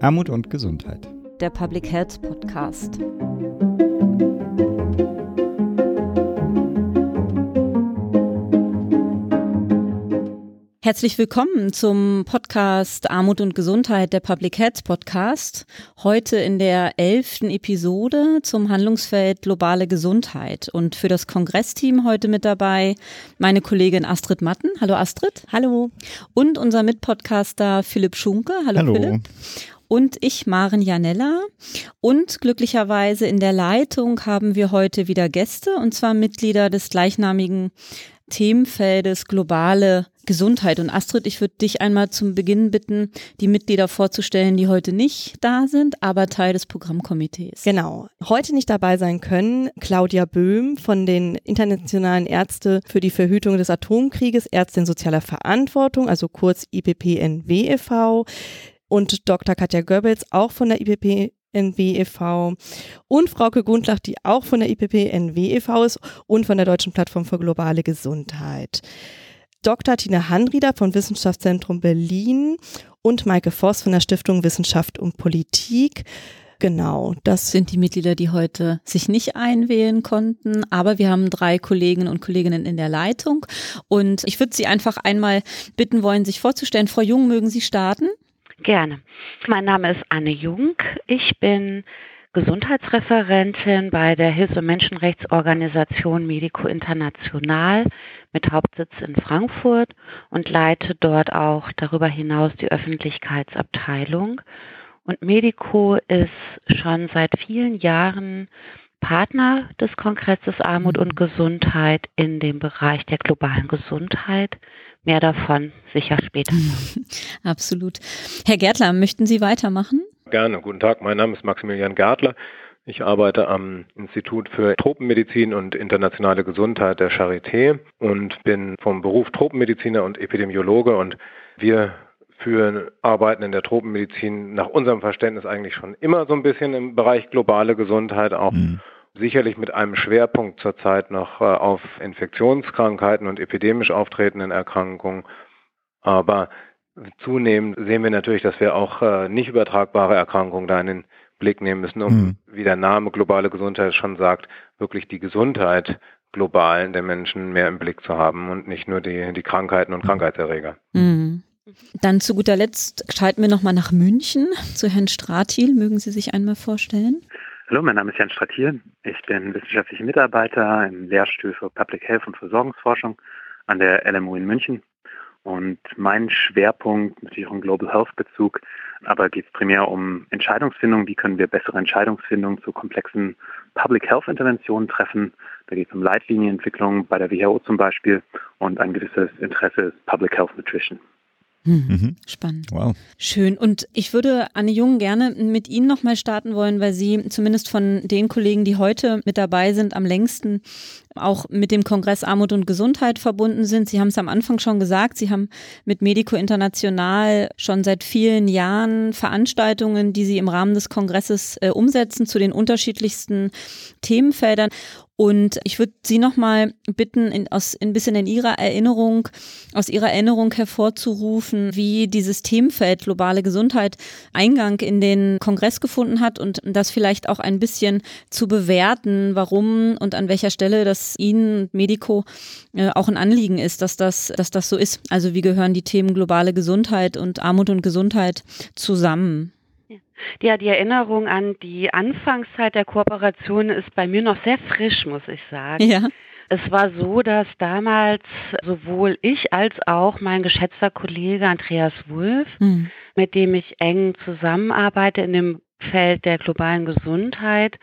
Armut und Gesundheit. Der Public Health Podcast. Herzlich willkommen zum Podcast Armut und Gesundheit, der Public Health Podcast. Heute in der elften Episode zum Handlungsfeld globale Gesundheit. Und für das Kongressteam heute mit dabei meine Kollegin Astrid Matten. Hallo Astrid. Hallo. Und unser Mitpodcaster Philipp Schunke. Hallo, Hallo. Philipp und ich, Maren Janella. Und glücklicherweise in der Leitung haben wir heute wieder Gäste, und zwar Mitglieder des gleichnamigen Themenfeldes globale Gesundheit. Und Astrid, ich würde dich einmal zum Beginn bitten, die Mitglieder vorzustellen, die heute nicht da sind, aber Teil des Programmkomitees. Genau. Heute nicht dabei sein können Claudia Böhm von den Internationalen Ärzte für die Verhütung des Atomkrieges, Ärztin sozialer Verantwortung, also kurz IPPNW e.V. und Dr. Katja Goebbels, auch von der IPP NW e.V. und Frauke Gundlach, die auch von der IPP NW e.V. ist und von der Deutschen Plattform für globale Gesundheit. Dr. Tina Handrieder vom Wissenschaftszentrum Berlin und Maike Voss von der Stiftung Wissenschaft und Politik. Genau, das sind die Mitglieder, die heute sich nicht einwählen konnten. Aber wir haben drei Kolleginnen und Kolleginnen in der Leitung. Und ich würde Sie einfach einmal bitten wollen, sich vorzustellen. Frau Jung, mögen Sie starten? Gerne. Mein Name ist Anne Jung. Ich bin Gesundheitsreferentin bei der Hilfs- und Menschenrechtsorganisation Medico International mit Hauptsitz in Frankfurt und leite dort auch darüber hinaus die Öffentlichkeitsabteilung. Und Medico ist schon seit vielen Jahren Partner des Kongresses Armut und Gesundheit in dem Bereich der globalen Gesundheit. Mehr davon sicher später. Absolut. Herr Gärtler, möchten Sie weitermachen? Gerne. Guten Tag. Mein Name ist Maximilian Gärtler. Ich arbeite am Institut für Tropenmedizin und internationale Gesundheit der Charité und bin vom Beruf Tropenmediziner und Epidemiologe und wir führen Arbeiten in der Tropenmedizin nach unserem Verständnis eigentlich schon immer so ein bisschen im Bereich globale Gesundheit, auch mhm. Sicherlich mit einem Schwerpunkt zurzeit noch äh, auf Infektionskrankheiten und epidemisch auftretenden Erkrankungen. Aber zunehmend sehen wir natürlich, dass wir auch äh, nicht übertragbare Erkrankungen da in den Blick nehmen müssen, um, mhm. wie der Name globale Gesundheit schon sagt, wirklich die Gesundheit global der Menschen mehr im Blick zu haben und nicht nur die, die Krankheiten und mhm. Krankheitserreger. Mhm. Dann zu guter Letzt schalten wir nochmal nach München zu Herrn Stratil. Mögen Sie sich einmal vorstellen? Hallo, mein Name ist Jan Stratil. Ich bin wissenschaftlicher Mitarbeiter im Lehrstuhl für Public Health und Versorgungsforschung an der LMU in München. Und mein Schwerpunkt, natürlich auch ein Global Health Bezug, aber geht es primär um Entscheidungsfindung. Wie können wir bessere Entscheidungsfindung zu komplexen Public Health Interventionen treffen? Da geht es um Leitlinienentwicklung bei der WHO zum Beispiel und ein gewisses Interesse ist Public Health Nutrition. Hm. Mhm. Spannend. Wow. Schön. Und ich würde Anne Jung gerne mit Ihnen nochmal starten wollen, weil Sie zumindest von den Kollegen, die heute mit dabei sind, am längsten auch mit dem Kongress Armut und Gesundheit verbunden sind. Sie haben es am Anfang schon gesagt, Sie haben mit Medico International schon seit vielen Jahren Veranstaltungen, die Sie im Rahmen des Kongresses äh, umsetzen zu den unterschiedlichsten Themenfeldern. Und ich würde Sie nochmal bitten, in, aus, ein bisschen in Ihrer Erinnerung, aus Ihrer Erinnerung hervorzurufen, wie dieses Themenfeld globale Gesundheit Eingang in den Kongress gefunden hat und das vielleicht auch ein bisschen zu bewerten, warum und an welcher Stelle das Ihnen Medico äh, auch ein Anliegen ist, dass das, dass das so ist. Also wie gehören die Themen globale Gesundheit und Armut und Gesundheit zusammen? Ja, die Erinnerung an die Anfangszeit der Kooperation ist bei mir noch sehr frisch, muss ich sagen. Ja. Es war so, dass damals sowohl ich als auch mein geschätzter Kollege Andreas Wulff, mhm. mit dem ich eng zusammenarbeite in dem Feld der globalen Gesundheit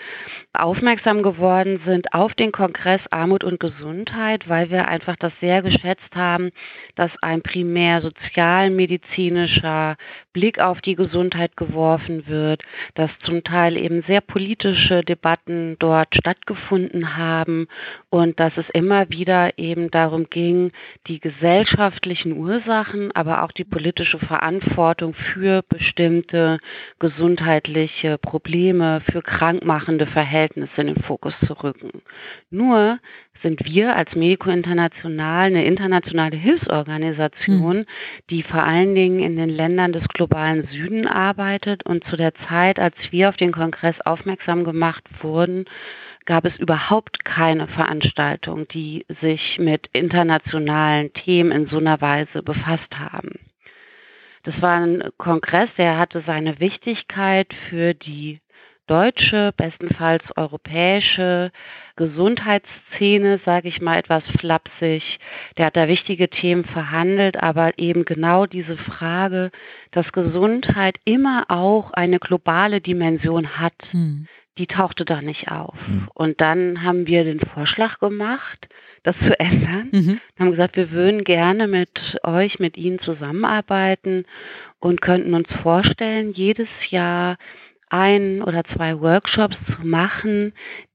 aufmerksam geworden sind auf den Kongress Armut und Gesundheit, weil wir einfach das sehr geschätzt haben, dass ein primär sozialmedizinischer Blick auf die Gesundheit geworfen wird, dass zum Teil eben sehr politische Debatten dort stattgefunden haben und dass es immer wieder eben darum ging, die gesellschaftlichen Ursachen, aber auch die politische Verantwortung für bestimmte gesundheitliche gesundheitliche Probleme, für krankmachende Verhältnisse in den Fokus zu rücken. Nur sind wir als Medico International eine internationale Hilfsorganisation, hm. die vor allen Dingen in den Ländern des globalen Süden arbeitet. Und zu der Zeit, als wir auf den Kongress aufmerksam gemacht wurden, gab es überhaupt keine Veranstaltung, die sich mit internationalen Themen in so einer Weise befasst haben. Das war ein Kongress, der hatte seine Wichtigkeit für die deutsche, bestenfalls europäische Gesundheitsszene, sage ich mal etwas flapsig. Der hat da wichtige Themen verhandelt, aber eben genau diese Frage, dass Gesundheit immer auch eine globale Dimension hat, hm. Die tauchte da nicht auf. Hm. Und dann haben wir den Vorschlag gemacht, das zu ändern. Mhm. haben gesagt, wir würden gerne mit euch, mit Ihnen zusammenarbeiten und könnten uns vorstellen, jedes Jahr ein oder zwei Workshops zu machen,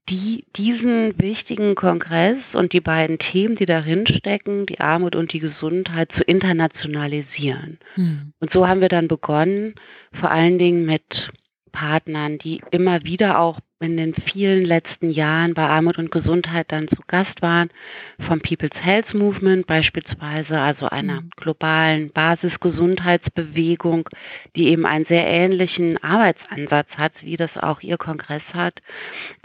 die diesen wichtigen Kongress und die beiden Themen, die darin stecken, die Armut und die Gesundheit, zu internationalisieren. Mhm. Und so haben wir dann begonnen, vor allen Dingen mit Partnern, die immer wieder auch in den vielen letzten Jahren bei Armut und Gesundheit dann zu Gast waren, vom People's Health Movement beispielsweise, also einer mhm. globalen Basisgesundheitsbewegung, die eben einen sehr ähnlichen Arbeitsansatz hat, wie das auch Ihr Kongress hat,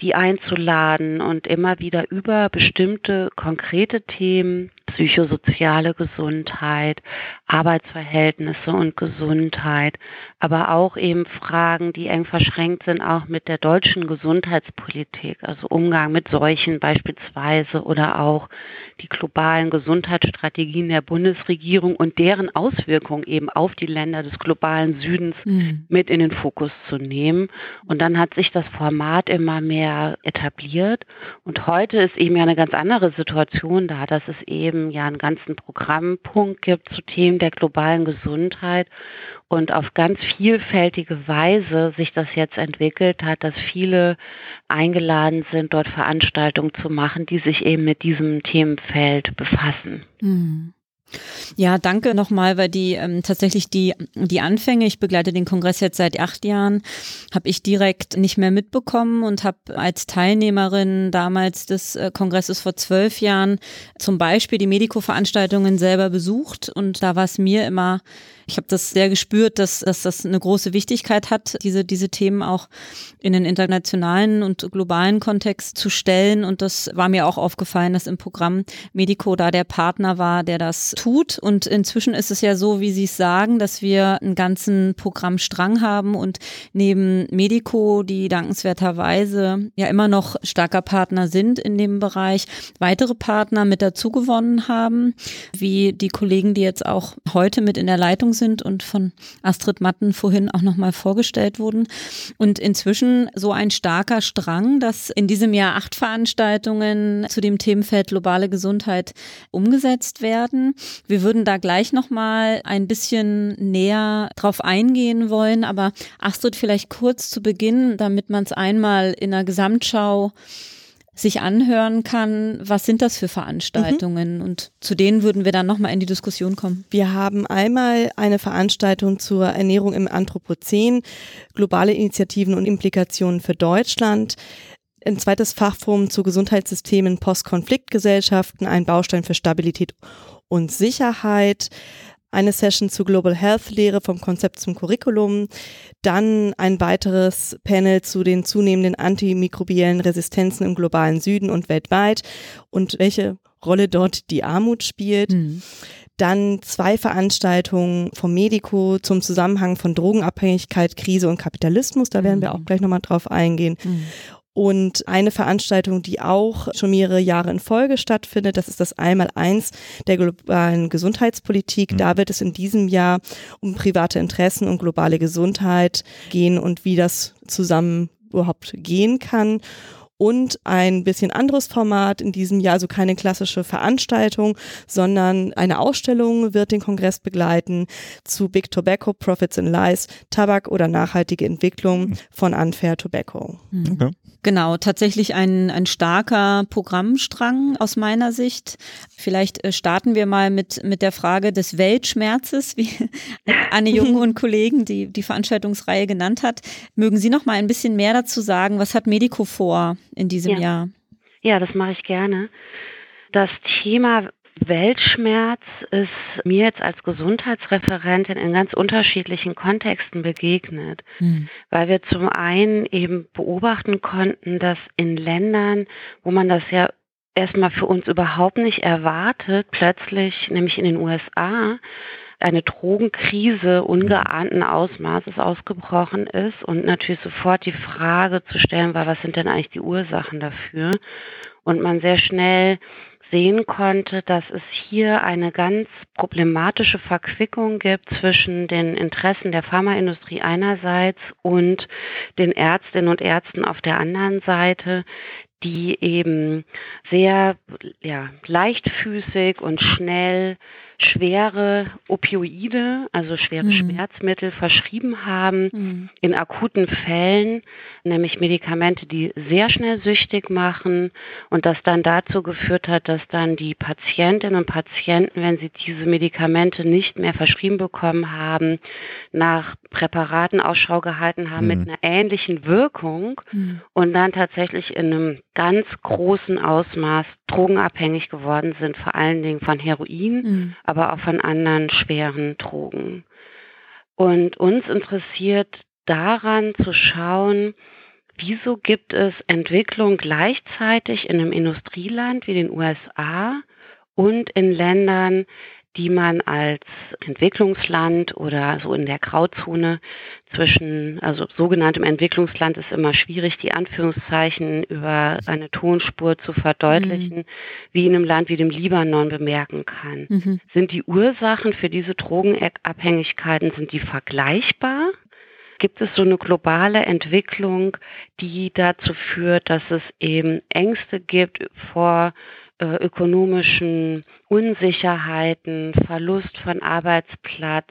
die einzuladen und immer wieder über bestimmte konkrete Themen psychosoziale Gesundheit, Arbeitsverhältnisse und Gesundheit, aber auch eben Fragen, die eng verschränkt sind, auch mit der deutschen Gesundheitspolitik, also Umgang mit Seuchen beispielsweise oder auch die globalen Gesundheitsstrategien der Bundesregierung und deren Auswirkungen eben auf die Länder des globalen Südens mhm. mit in den Fokus zu nehmen. Und dann hat sich das Format immer mehr etabliert. Und heute ist eben ja eine ganz andere Situation da, dass es eben ja einen ganzen Programmpunkt gibt zu Themen der globalen Gesundheit und auf ganz vielfältige Weise sich das jetzt entwickelt hat, dass viele eingeladen sind, dort Veranstaltungen zu machen, die sich eben mit diesem Themenfeld befassen. Mhm. Ja, danke nochmal, weil die ähm, tatsächlich die, die Anfänge, ich begleite den Kongress jetzt seit acht Jahren, habe ich direkt nicht mehr mitbekommen und habe als Teilnehmerin damals des äh, Kongresses vor zwölf Jahren zum Beispiel die Mediko-Veranstaltungen selber besucht und da war es mir immer ich habe das sehr gespürt, dass, dass das eine große Wichtigkeit hat, diese, diese Themen auch in den internationalen und globalen Kontext zu stellen. Und das war mir auch aufgefallen, dass im Programm Medico da der Partner war, der das tut. Und inzwischen ist es ja so, wie Sie es sagen, dass wir einen ganzen Programmstrang haben und neben Medico, die dankenswerterweise ja immer noch starker Partner sind in dem Bereich, weitere Partner mit dazu gewonnen haben, wie die Kollegen, die jetzt auch heute mit in der Leitung sind und von Astrid Matten vorhin auch nochmal vorgestellt wurden. Und inzwischen so ein starker Strang, dass in diesem Jahr acht Veranstaltungen zu dem Themenfeld globale Gesundheit umgesetzt werden. Wir würden da gleich nochmal ein bisschen näher drauf eingehen wollen, aber Astrid vielleicht kurz zu Beginn, damit man es einmal in einer Gesamtschau sich anhören kann, was sind das für Veranstaltungen? Mhm. Und zu denen würden wir dann nochmal in die Diskussion kommen. Wir haben einmal eine Veranstaltung zur Ernährung im Anthropozän, globale Initiativen und Implikationen für Deutschland. Ein zweites Fachforum zu Gesundheitssystemen Postkonfliktgesellschaften, ein Baustein für Stabilität und Sicherheit eine Session zu Global Health Lehre vom Konzept zum Curriculum, dann ein weiteres Panel zu den zunehmenden antimikrobiellen Resistenzen im globalen Süden und weltweit und welche Rolle dort die Armut spielt. Mhm. Dann zwei Veranstaltungen vom Medico zum Zusammenhang von Drogenabhängigkeit, Krise und Kapitalismus. Da werden wir auch mhm. gleich nochmal drauf eingehen. Mhm. Und eine Veranstaltung, die auch schon mehrere Jahre in Folge stattfindet, das ist das Einmaleins der globalen Gesundheitspolitik. Mhm. Da wird es in diesem Jahr um private Interessen und globale Gesundheit gehen und wie das zusammen überhaupt gehen kann. Und ein bisschen anderes Format in diesem Jahr, also keine klassische Veranstaltung, sondern eine Ausstellung wird den Kongress begleiten zu Big Tobacco, Profits and Lies, Tabak oder nachhaltige Entwicklung von Unfair Tobacco. Mhm. Okay. Genau, tatsächlich ein, ein starker Programmstrang aus meiner Sicht. Vielleicht äh, starten wir mal mit, mit der Frage des Weltschmerzes, wie Anne Jung und Kollegen die, die Veranstaltungsreihe genannt hat. Mögen Sie noch mal ein bisschen mehr dazu sagen? Was hat Medico vor in diesem ja. Jahr? Ja, das mache ich gerne. Das Thema Weltschmerz ist mir jetzt als Gesundheitsreferentin in ganz unterschiedlichen Kontexten begegnet, mhm. weil wir zum einen eben beobachten konnten, dass in Ländern, wo man das ja erstmal für uns überhaupt nicht erwartet, plötzlich, nämlich in den USA, eine Drogenkrise ungeahnten Ausmaßes ausgebrochen ist und natürlich sofort die Frage zu stellen war, was sind denn eigentlich die Ursachen dafür? Und man sehr schnell sehen konnte, dass es hier eine ganz problematische Verquickung gibt zwischen den Interessen der Pharmaindustrie einerseits und den Ärztinnen und Ärzten auf der anderen Seite, die eben sehr ja, leichtfüßig und schnell schwere Opioide, also schwere mhm. Schmerzmittel verschrieben haben mhm. in akuten Fällen, nämlich Medikamente, die sehr schnell süchtig machen und das dann dazu geführt hat, dass dann die Patientinnen und Patienten, wenn sie diese Medikamente nicht mehr verschrieben bekommen haben, nach Präparaten Ausschau gehalten haben mhm. mit einer ähnlichen Wirkung mhm. und dann tatsächlich in einem ganz großen Ausmaß drogenabhängig geworden sind, vor allen Dingen von Heroin, mhm. Aber auch von anderen schweren Drogen. Und uns interessiert daran zu schauen, wieso gibt es Entwicklung gleichzeitig in einem Industrieland wie den USA und in Ländern, die man als Entwicklungsland oder so in der Grauzone zwischen, also sogenanntem Entwicklungsland ist immer schwierig, die Anführungszeichen über eine Tonspur zu verdeutlichen, mhm. wie in einem Land wie dem Libanon bemerken kann. Mhm. Sind die Ursachen für diese Drogenabhängigkeiten, sind die vergleichbar? Gibt es so eine globale Entwicklung, die dazu führt, dass es eben Ängste gibt vor äh, ökonomischen Unsicherheiten, Verlust von Arbeitsplatz,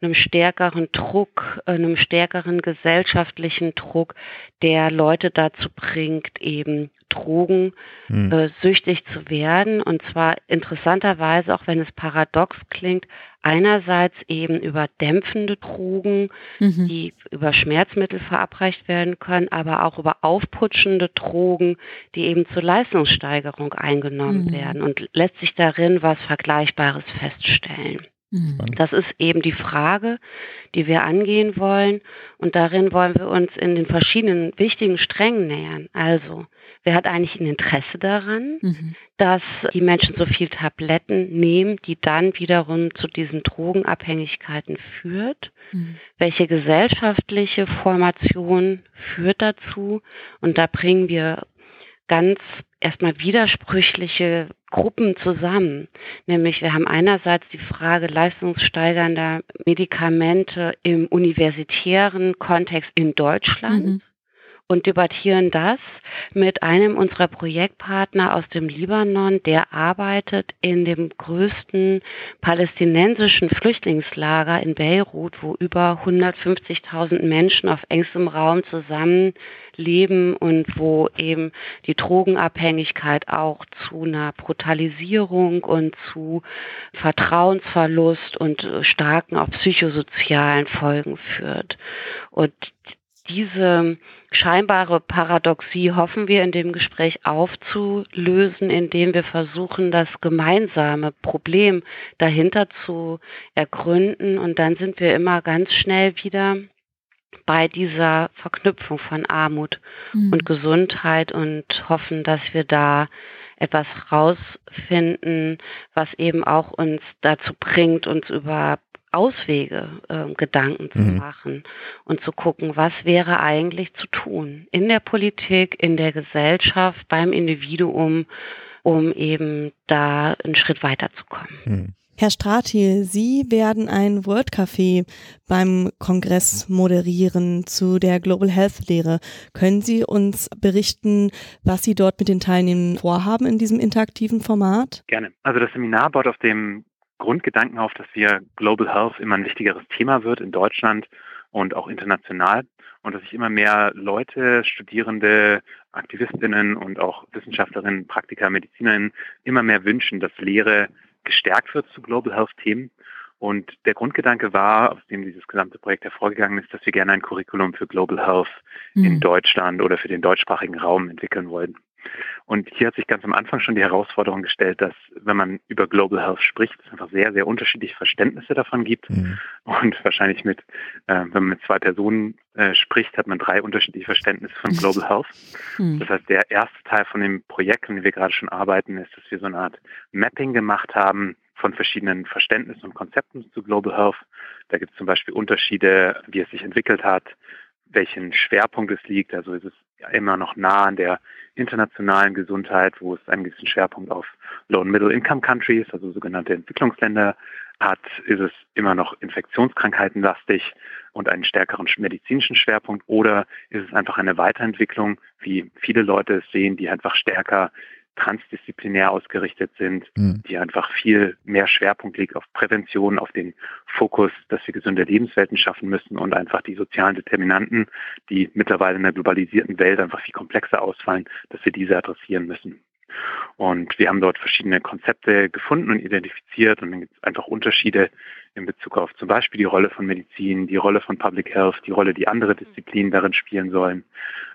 einem stärkeren Druck, äh, einem stärkeren gesellschaftlichen Druck, der Leute dazu bringt, eben Drogen hm. äh, süchtig zu werden. Und zwar interessanterweise, auch wenn es paradox klingt, einerseits eben über dämpfende Drogen, mhm. die über Schmerzmittel verabreicht werden können, aber auch über aufputschende Drogen, die eben zur Leistungssteigerung eingenommen mhm. werden und lässt sich darin was Vergleichbares feststellen. Mhm. Das ist eben die Frage, die wir angehen wollen. Und darin wollen wir uns in den verschiedenen wichtigen Strängen nähern. Also, wer hat eigentlich ein Interesse daran, mhm. dass die Menschen so viel Tabletten nehmen, die dann wiederum zu diesen Drogenabhängigkeiten führt? Mhm. Welche gesellschaftliche Formation führt dazu? Und da bringen wir ganz erstmal widersprüchliche Gruppen zusammen. Nämlich wir haben einerseits die Frage leistungssteigernder Medikamente im universitären Kontext in Deutschland. Mhm und debattieren das mit einem unserer Projektpartner aus dem Libanon, der arbeitet in dem größten palästinensischen Flüchtlingslager in Beirut, wo über 150.000 Menschen auf engstem Raum zusammenleben und wo eben die Drogenabhängigkeit auch zu einer Brutalisierung und zu Vertrauensverlust und starken auch psychosozialen Folgen führt. Und diese scheinbare Paradoxie hoffen wir in dem Gespräch aufzulösen, indem wir versuchen, das gemeinsame Problem dahinter zu ergründen. Und dann sind wir immer ganz schnell wieder bei dieser Verknüpfung von Armut mhm. und Gesundheit und hoffen, dass wir da etwas rausfinden, was eben auch uns dazu bringt, uns über Auswege äh, Gedanken zu mhm. machen und zu gucken, was wäre eigentlich zu tun in der Politik, in der Gesellschaft, beim Individuum, um eben da einen Schritt weiterzukommen. Mhm. Herr Stratil, Sie werden ein World Café beim Kongress moderieren zu der Global Health Lehre. Können Sie uns berichten, was Sie dort mit den Teilnehmern vorhaben in diesem interaktiven Format? Gerne. Also das Seminar baut auf dem Grundgedanken auf, dass wir Global Health immer ein wichtigeres Thema wird in Deutschland und auch international und dass sich immer mehr Leute, Studierende, Aktivistinnen und auch Wissenschaftlerinnen, Praktiker, Medizinerinnen immer mehr wünschen, dass Lehre gestärkt wird zu Global Health Themen. Und der Grundgedanke war, aus dem dieses gesamte Projekt hervorgegangen ist, dass wir gerne ein Curriculum für Global Health mhm. in Deutschland oder für den deutschsprachigen Raum entwickeln wollten. Und hier hat sich ganz am Anfang schon die Herausforderung gestellt, dass wenn man über Global Health spricht, es einfach sehr, sehr unterschiedliche Verständnisse davon gibt. Mhm. Und wahrscheinlich mit, äh, wenn man mit zwei Personen äh, spricht, hat man drei unterschiedliche Verständnisse von Global Health. Mhm. Das heißt, der erste Teil von dem Projekt, an dem wir gerade schon arbeiten, ist, dass wir so eine Art Mapping gemacht haben von verschiedenen Verständnissen und Konzepten zu Global Health. Da gibt es zum Beispiel Unterschiede, wie es sich entwickelt hat, welchen Schwerpunkt es liegt. Also ist es immer noch nah an der internationalen Gesundheit, wo es einen gewissen Schwerpunkt auf Low- und Middle-Income-Countries, also sogenannte Entwicklungsländer, hat, ist es immer noch infektionskrankheitenlastig und einen stärkeren medizinischen Schwerpunkt oder ist es einfach eine Weiterentwicklung, wie viele Leute es sehen, die einfach stärker transdisziplinär ausgerichtet sind, mhm. die einfach viel mehr Schwerpunkt liegt auf Prävention, auf den Fokus, dass wir gesunde Lebenswelten schaffen müssen und einfach die sozialen Determinanten, die mittlerweile in der globalisierten Welt einfach viel komplexer ausfallen, dass wir diese adressieren müssen. Und wir haben dort verschiedene Konzepte gefunden und identifiziert und dann gibt es einfach Unterschiede in Bezug auf zum Beispiel die Rolle von Medizin, die Rolle von Public Health, die Rolle, die andere Disziplinen darin spielen sollen.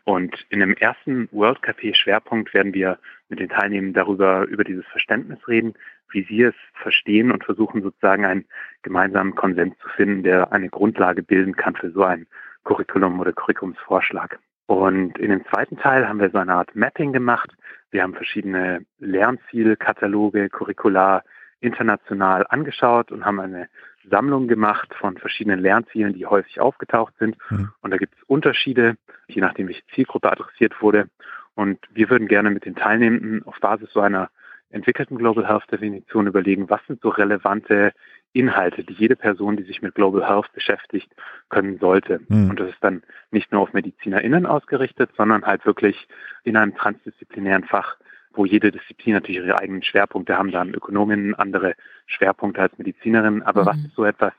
Und in dem ersten World Café Schwerpunkt werden wir mit den Teilnehmern darüber, über dieses Verständnis reden, wie sie es verstehen und versuchen sozusagen einen gemeinsamen Konsens zu finden, der eine Grundlage bilden kann für so ein Curriculum oder Curriculumsvorschlag. Und in dem zweiten Teil haben wir so eine Art Mapping gemacht. Wir haben verschiedene Lernzielkataloge, Curricula international angeschaut und haben eine Sammlung gemacht von verschiedenen Lernzielen, die häufig aufgetaucht sind. Mhm. Und da gibt es Unterschiede, je nachdem, welche Zielgruppe adressiert wurde. Und wir würden gerne mit den Teilnehmenden auf Basis so einer entwickelten Global Health Definition überlegen, was sind so relevante Inhalte, die jede Person, die sich mit Global Health beschäftigt, können sollte. Mhm. Und das ist dann nicht nur auf MedizinerInnen ausgerichtet, sondern halt wirklich in einem transdisziplinären Fach, wo jede Disziplin natürlich ihre eigenen Schwerpunkte haben. Da haben Ökonominnen andere Schwerpunkte als Medizinerinnen. Aber mhm. was ist so etwas,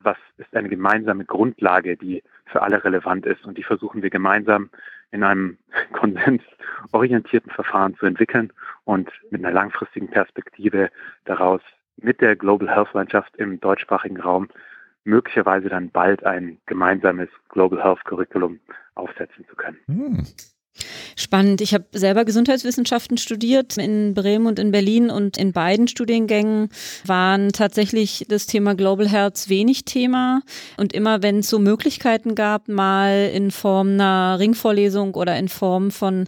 was ist eine gemeinsame Grundlage, die für alle relevant ist? Und die versuchen wir gemeinsam in einem konsensorientierten Verfahren zu entwickeln und mit einer langfristigen Perspektive daraus mit der Global Health Landschaft im deutschsprachigen Raum möglicherweise dann bald ein gemeinsames Global Health Curriculum aufsetzen zu können. Hm. Spannend. Ich habe selber Gesundheitswissenschaften studiert in Bremen und in Berlin und in beiden Studiengängen waren tatsächlich das Thema Global Health wenig Thema. Und immer wenn es so Möglichkeiten gab, mal in Form einer Ringvorlesung oder in Form von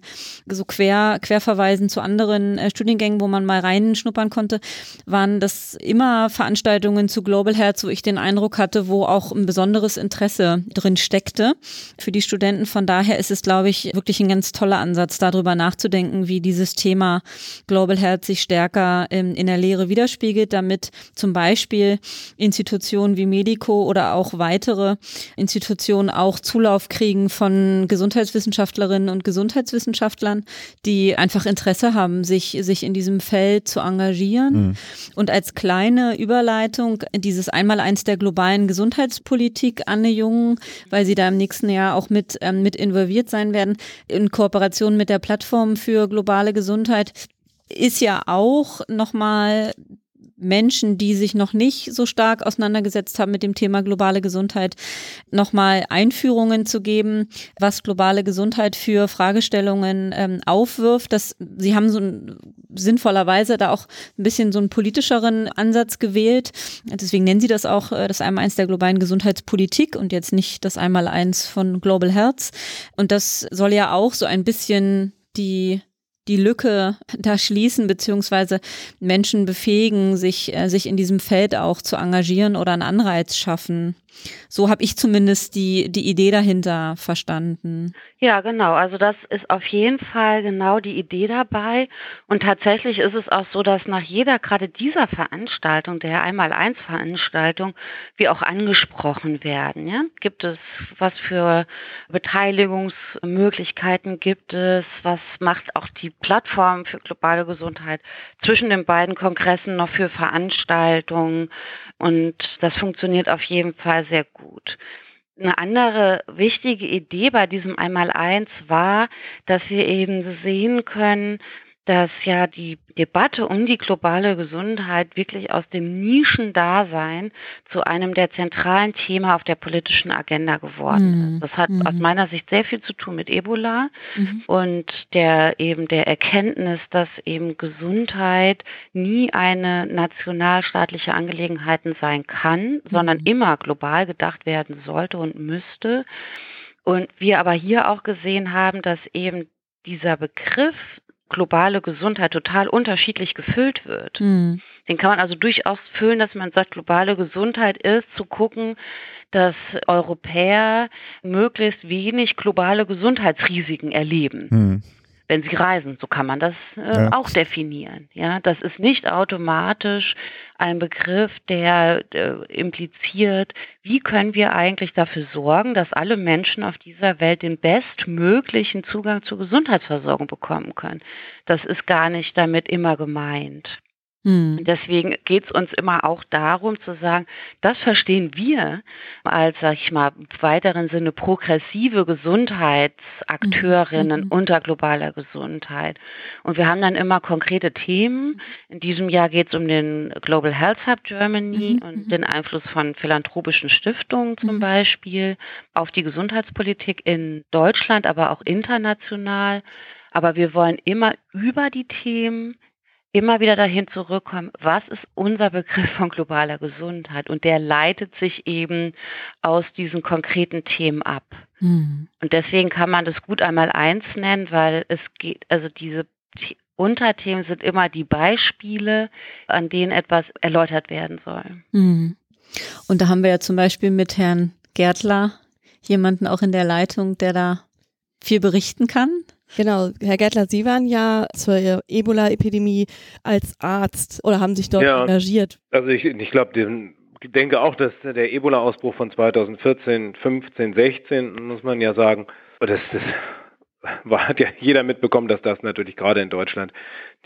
so Quer, Querverweisen zu anderen äh, Studiengängen, wo man mal reinschnuppern konnte, waren das immer Veranstaltungen zu Global Health, wo ich den Eindruck hatte, wo auch ein besonderes Interesse drin steckte für die Studenten. Von daher ist es, glaube ich, wirklich ein ganz ganz toller Ansatz, darüber nachzudenken, wie dieses Thema Global Health sich stärker in, in der Lehre widerspiegelt, damit zum Beispiel Institutionen wie Medico oder auch weitere Institutionen auch Zulauf kriegen von Gesundheitswissenschaftlerinnen und Gesundheitswissenschaftlern, die einfach Interesse haben, sich, sich in diesem Feld zu engagieren. Mhm. Und als kleine Überleitung dieses Einmaleins der globalen Gesundheitspolitik, Anne Jung, weil sie da im nächsten Jahr auch mit, ähm, mit involviert sein werden. In Kooperation mit der Plattform für globale Gesundheit ist ja auch nochmal Menschen, die sich noch nicht so stark auseinandergesetzt haben mit dem Thema globale Gesundheit, nochmal Einführungen zu geben, was globale Gesundheit für Fragestellungen ähm, aufwirft. Das, Sie haben so ein, sinnvollerweise da auch ein bisschen so einen politischeren Ansatz gewählt. Deswegen nennen Sie das auch äh, das Einmaleins der globalen Gesundheitspolitik und jetzt nicht das Einmaleins von Global Health. Und das soll ja auch so ein bisschen die die Lücke da schließen, beziehungsweise Menschen befähigen, sich, äh, sich in diesem Feld auch zu engagieren oder einen Anreiz schaffen. So habe ich zumindest die, die Idee dahinter verstanden. Ja, genau. Also das ist auf jeden Fall genau die Idee dabei. Und tatsächlich ist es auch so, dass nach jeder, gerade dieser Veranstaltung, der Einmal-Eins-Veranstaltung, wir auch angesprochen werden. Ja? Gibt es, was für Beteiligungsmöglichkeiten gibt es? Was macht auch die Plattform für globale Gesundheit zwischen den beiden Kongressen noch für Veranstaltungen? Und das funktioniert auf jeden Fall sehr gut. Eine andere wichtige Idee bei diesem Einmaleins war, dass wir eben sehen können, dass ja die Debatte um die globale Gesundheit wirklich aus dem Nischendasein zu einem der zentralen Themen auf der politischen Agenda geworden mhm. ist. Das hat mhm. aus meiner Sicht sehr viel zu tun mit Ebola mhm. und der eben der Erkenntnis, dass eben Gesundheit nie eine nationalstaatliche Angelegenheit sein kann, sondern mhm. immer global gedacht werden sollte und müsste. Und wir aber hier auch gesehen haben, dass eben dieser Begriff globale Gesundheit total unterschiedlich gefüllt wird. Mhm. Den kann man also durchaus füllen, dass man sagt, globale Gesundheit ist zu gucken, dass Europäer möglichst wenig globale Gesundheitsrisiken erleben. Mhm wenn sie reisen. So kann man das äh, ja. auch definieren. Ja, das ist nicht automatisch ein Begriff, der äh, impliziert, wie können wir eigentlich dafür sorgen, dass alle Menschen auf dieser Welt den bestmöglichen Zugang zur Gesundheitsversorgung bekommen können. Das ist gar nicht damit immer gemeint. Hm. Deswegen geht es uns immer auch darum zu sagen, das verstehen wir als, sag ich mal, im weiteren Sinne progressive Gesundheitsakteurinnen mhm. unter globaler Gesundheit. Und wir haben dann immer konkrete Themen. In diesem Jahr geht es um den Global Health Hub Germany mhm. und mhm. den Einfluss von philanthropischen Stiftungen zum mhm. Beispiel auf die Gesundheitspolitik in Deutschland, aber auch international. Aber wir wollen immer über die Themen immer wieder dahin zurückkommen, was ist unser Begriff von globaler Gesundheit? Und der leitet sich eben aus diesen konkreten Themen ab. Mhm. Und deswegen kann man das gut einmal eins nennen, weil es geht, also diese Unterthemen sind immer die Beispiele, an denen etwas erläutert werden soll. Mhm. Und da haben wir ja zum Beispiel mit Herrn Gärtler jemanden auch in der Leitung, der da viel berichten kann. Genau, Herr Gärtler, Sie waren ja zur Ebola-Epidemie als Arzt oder haben sich dort ja, engagiert. Also ich, ich glaube, ich denke auch, dass der Ebola-Ausbruch von 2014, 15, 16, muss man ja sagen, das, das war, hat ja jeder mitbekommen, dass das natürlich gerade in Deutschland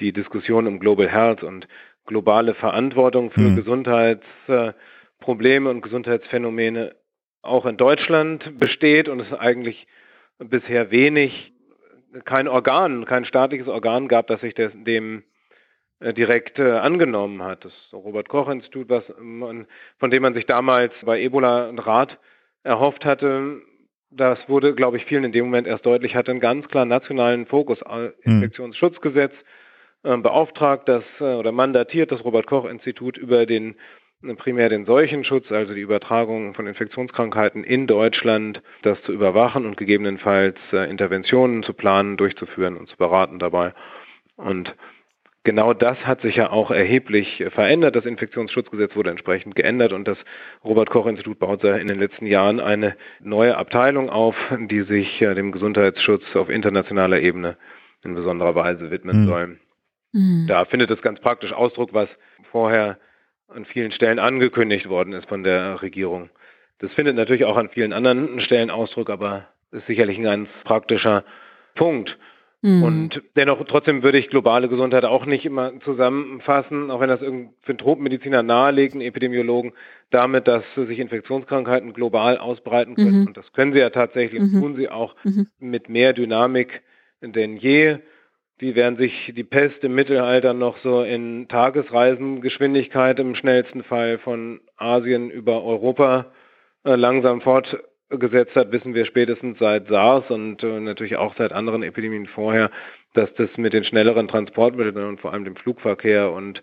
die Diskussion um Global Health und globale Verantwortung für mhm. Gesundheitsprobleme und Gesundheitsphänomene auch in Deutschland besteht und es eigentlich bisher wenig kein Organ, kein staatliches Organ gab, das sich des, dem äh, direkt äh, angenommen hat. Das Robert Koch Institut, was man, von dem man sich damals bei Ebola einen Rat erhofft hatte, das wurde, glaube ich, vielen in dem Moment erst deutlich, hatte einen ganz klaren nationalen Fokus. Hm. Infektionsschutzgesetz äh, beauftragt das äh, oder mandatiert das Robert Koch Institut über den primär den Seuchenschutz, also die Übertragung von Infektionskrankheiten in Deutschland, das zu überwachen und gegebenenfalls äh, Interventionen zu planen, durchzuführen und zu beraten dabei. Und genau das hat sich ja auch erheblich verändert. Das Infektionsschutzgesetz wurde entsprechend geändert und das Robert Koch Institut baut in den letzten Jahren eine neue Abteilung auf, die sich äh, dem Gesundheitsschutz auf internationaler Ebene in besonderer Weise widmen mhm. soll. Mhm. Da findet es ganz praktisch Ausdruck, was vorher an vielen Stellen angekündigt worden ist von der Regierung. Das findet natürlich auch an vielen anderen Stellen Ausdruck, aber ist sicherlich ein ganz praktischer Punkt. Mhm. Und dennoch, trotzdem würde ich globale Gesundheit auch nicht immer zusammenfassen, auch wenn das für einen Tropenmediziner nahelegen, Epidemiologen, damit, dass sich Infektionskrankheiten global ausbreiten können. Mhm. Und das können sie ja tatsächlich mhm. und tun sie auch mhm. mit mehr Dynamik denn je die während sich die Pest im Mittelalter noch so in Tagesreisengeschwindigkeit im schnellsten Fall von Asien über Europa äh, langsam fortgesetzt hat, wissen wir spätestens seit SARS und äh, natürlich auch seit anderen Epidemien vorher, dass das mit den schnelleren Transportmitteln und vor allem dem Flugverkehr und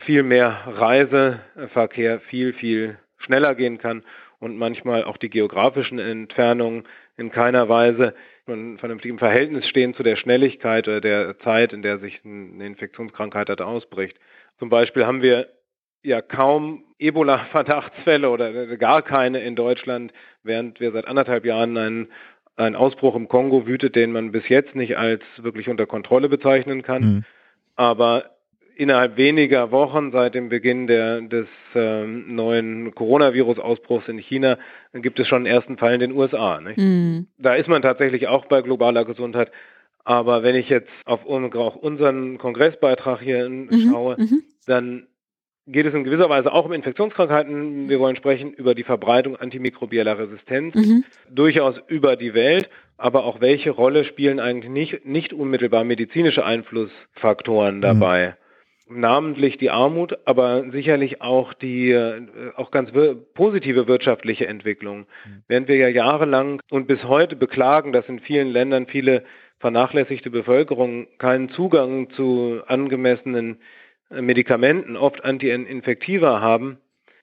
viel mehr Reiseverkehr viel, viel schneller gehen kann und manchmal auch die geografischen Entfernungen in keiner Weise in vernünftigem Verhältnis stehen zu der Schnelligkeit oder der Zeit, in der sich eine Infektionskrankheit halt ausbricht. Zum Beispiel haben wir ja kaum Ebola-Verdachtsfälle oder gar keine in Deutschland, während wir seit anderthalb Jahren einen, einen Ausbruch im Kongo wütet, den man bis jetzt nicht als wirklich unter Kontrolle bezeichnen kann. Mhm. Aber innerhalb weniger Wochen seit dem Beginn der, des ähm, neuen Coronavirus-Ausbruchs in China gibt es schon einen ersten Fall in den USA. Mhm. Da ist man tatsächlich auch bei globaler Gesundheit. Aber wenn ich jetzt auf auch unseren Kongressbeitrag hier mhm. schaue, mhm. dann geht es in gewisser Weise auch um Infektionskrankheiten. Wir wollen sprechen über die Verbreitung antimikrobieller Resistenz, mhm. durchaus über die Welt, aber auch welche Rolle spielen eigentlich nicht, nicht unmittelbar medizinische Einflussfaktoren mhm. Namentlich die Armut, aber sicherlich auch die äh, auch ganz wir positive wirtschaftliche Entwicklung. Mhm. Während wir ja jahrelang und bis heute beklagen, dass in vielen Ländern viele vernachlässigte Bevölkerung keinen Zugang zu angemessenen äh, Medikamenten, oft Anti-Infektiva haben,